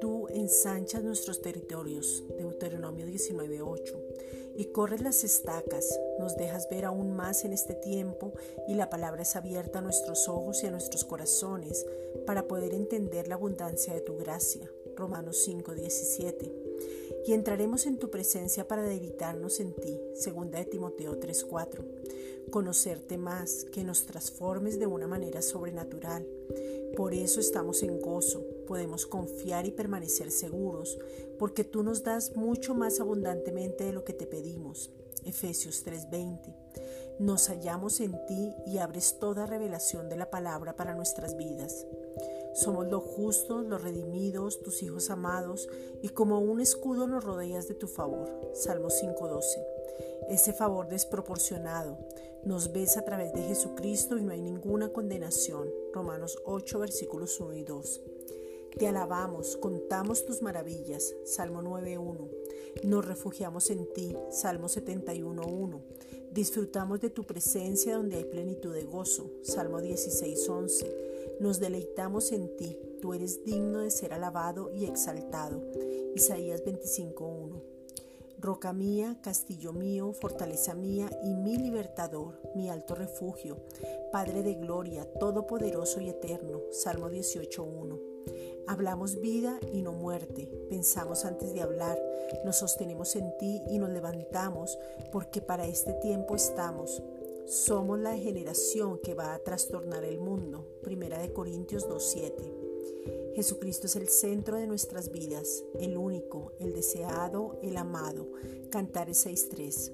Tú ensanchas nuestros territorios, Deuteronomio 19.8, y corres las estacas, nos dejas ver aún más en este tiempo y la palabra es abierta a nuestros ojos y a nuestros corazones para poder entender la abundancia de tu gracia. Romanos 5:17. Y entraremos en tu presencia para deleitarnos en ti, segunda de Timoteo 3:4. Conocerte más, que nos transformes de una manera sobrenatural. Por eso estamos en gozo, podemos confiar y permanecer seguros, porque tú nos das mucho más abundantemente de lo que te pedimos. Efesios 3:20. Nos hallamos en ti y abres toda revelación de la palabra para nuestras vidas. Somos los justos, los redimidos, tus hijos amados, y como un escudo nos rodeas de tu favor. Salmo 5:12. Ese favor desproporcionado. Nos ves a través de Jesucristo y no hay ninguna condenación. Romanos 8, versículos 1 y 2. Te alabamos, contamos tus maravillas. Salmo 9.1. Nos refugiamos en ti. Salmo 71.1. Disfrutamos de tu presencia donde hay plenitud de gozo. Salmo 16.11. Nos deleitamos en ti, tú eres digno de ser alabado y exaltado. Isaías 25.1. Roca mía, castillo mío, fortaleza mía y mi libertador, mi alto refugio, Padre de gloria, todopoderoso y eterno. Salmo 18.1. Hablamos vida y no muerte, pensamos antes de hablar, nos sostenemos en ti y nos levantamos, porque para este tiempo estamos. Somos la generación que va a trastornar el mundo. Primera de Corintios 2.7. Jesucristo es el centro de nuestras vidas, el único, el deseado, el amado. Cantares 6.3.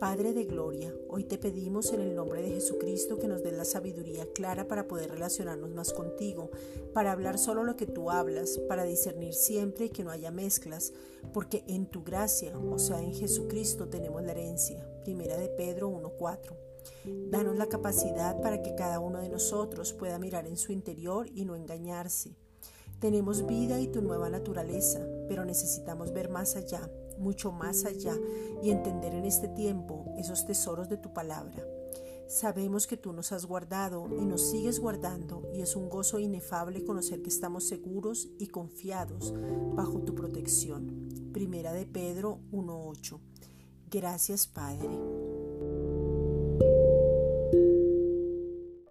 Padre de Gloria, hoy te pedimos en el nombre de Jesucristo que nos des la sabiduría clara para poder relacionarnos más contigo, para hablar solo lo que tú hablas, para discernir siempre y que no haya mezclas, porque en tu gracia, o sea, en Jesucristo tenemos la herencia. Primera de Pedro 1.4. Danos la capacidad para que cada uno de nosotros pueda mirar en su interior y no engañarse. Tenemos vida y tu nueva naturaleza, pero necesitamos ver más allá, mucho más allá, y entender en este tiempo esos tesoros de tu palabra. Sabemos que tú nos has guardado y nos sigues guardando y es un gozo inefable conocer que estamos seguros y confiados bajo tu protección. Primera de Pedro 1.8. Gracias Padre.